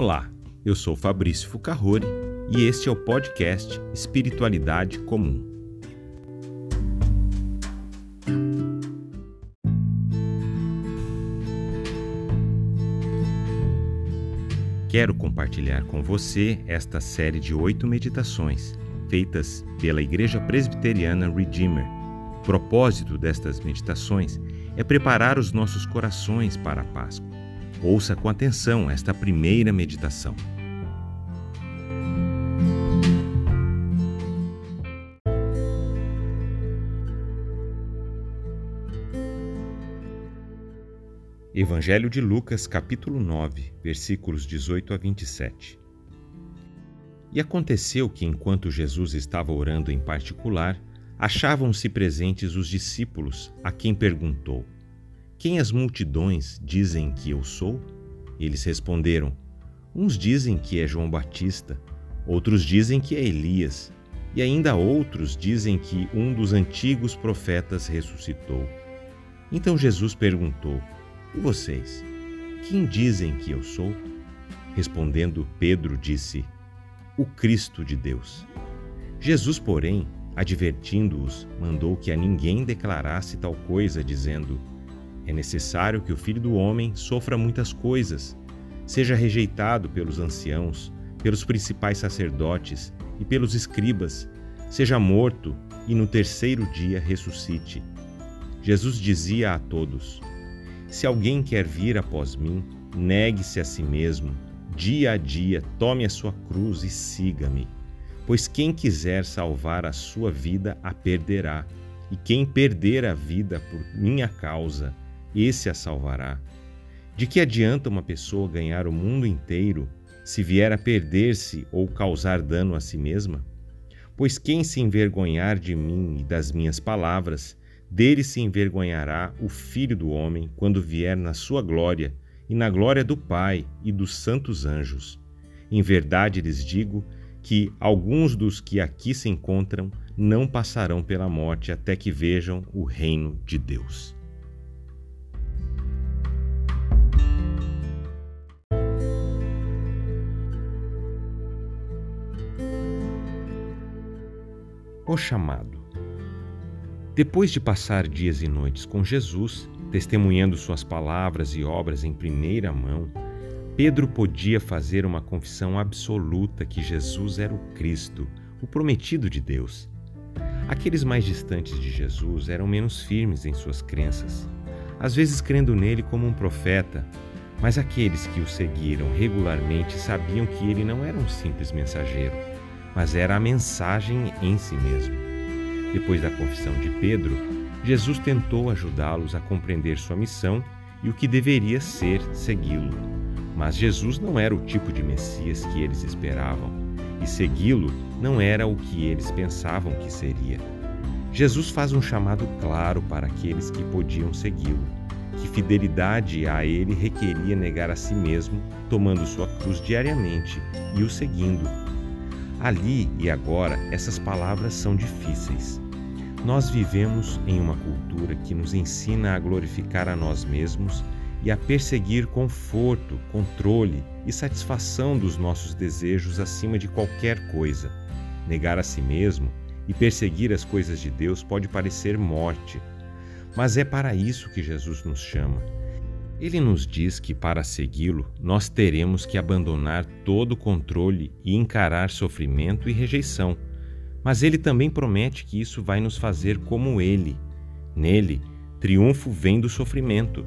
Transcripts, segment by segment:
Olá, eu sou Fabrício Fucarrori e este é o podcast Espiritualidade Comum. Quero compartilhar com você esta série de oito meditações feitas pela Igreja Presbiteriana Redeemer. O propósito destas meditações é preparar os nossos corações para a Páscoa. Ouça com atenção esta primeira meditação. Evangelho de Lucas, capítulo 9, versículos 18 a 27. E aconteceu que, enquanto Jesus estava orando em particular, achavam-se presentes os discípulos, a quem perguntou: Quem as multidões dizem que eu sou? Eles responderam: Uns dizem que é João Batista, outros dizem que é Elias, e ainda outros dizem que um dos antigos profetas ressuscitou. Então Jesus perguntou: e vocês? Quem dizem que eu sou? Respondendo, Pedro disse: O Cristo de Deus. Jesus, porém, advertindo-os, mandou que a ninguém declarasse tal coisa, dizendo: É necessário que o filho do homem sofra muitas coisas, seja rejeitado pelos anciãos, pelos principais sacerdotes e pelos escribas, seja morto e no terceiro dia ressuscite. Jesus dizia a todos: se alguém quer vir após mim, negue-se a si mesmo, dia a dia, tome a sua cruz e siga-me. Pois quem quiser salvar a sua vida a perderá, e quem perder a vida por minha causa, esse a salvará. De que adianta uma pessoa ganhar o mundo inteiro se vier a perder-se ou causar dano a si mesma? Pois quem se envergonhar de mim e das minhas palavras, dele se envergonhará o Filho do Homem quando vier na sua glória e na glória do Pai e dos santos anjos. Em verdade lhes digo que alguns dos que aqui se encontram não passarão pela morte até que vejam o reino de Deus. O chamado. Depois de passar dias e noites com Jesus, testemunhando suas palavras e obras em primeira mão, Pedro podia fazer uma confissão absoluta que Jesus era o Cristo, o prometido de Deus. Aqueles mais distantes de Jesus eram menos firmes em suas crenças, às vezes crendo nele como um profeta, mas aqueles que o seguiram regularmente sabiam que ele não era um simples mensageiro, mas era a mensagem em si mesmo. Depois da confissão de Pedro, Jesus tentou ajudá-los a compreender sua missão e o que deveria ser segui-lo. Mas Jesus não era o tipo de Messias que eles esperavam, e segui-lo não era o que eles pensavam que seria. Jesus faz um chamado claro para aqueles que podiam segui-lo, que fidelidade a ele requeria negar a si mesmo, tomando sua cruz diariamente e o seguindo Ali e agora, essas palavras são difíceis. Nós vivemos em uma cultura que nos ensina a glorificar a nós mesmos e a perseguir conforto, controle e satisfação dos nossos desejos acima de qualquer coisa. Negar a si mesmo e perseguir as coisas de Deus pode parecer morte, mas é para isso que Jesus nos chama ele nos diz que para segui-lo nós teremos que abandonar todo o controle e encarar sofrimento e rejeição. Mas ele também promete que isso vai nos fazer como ele. Nele, triunfo vem do sofrimento.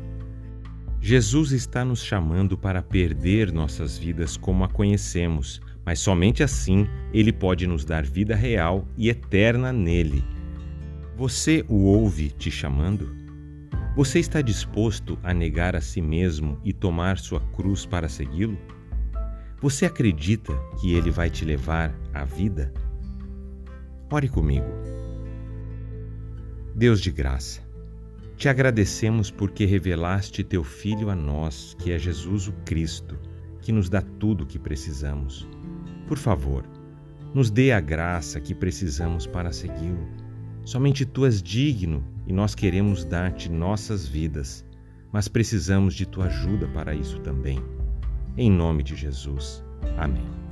Jesus está nos chamando para perder nossas vidas como a conhecemos, mas somente assim ele pode nos dar vida real e eterna nele. Você o ouve te chamando? Você está disposto a negar a si mesmo e tomar sua cruz para segui-lo? Você acredita que ele vai te levar à vida? Ore comigo. Deus de graça, te agradecemos porque revelaste teu Filho a nós, que é Jesus o Cristo, que nos dá tudo o que precisamos. Por favor, nos dê a graça que precisamos para segui-lo. Somente tu és digno e nós queremos dar-te nossas vidas, mas precisamos de tua ajuda para isso também. em nome de Jesus. Amém.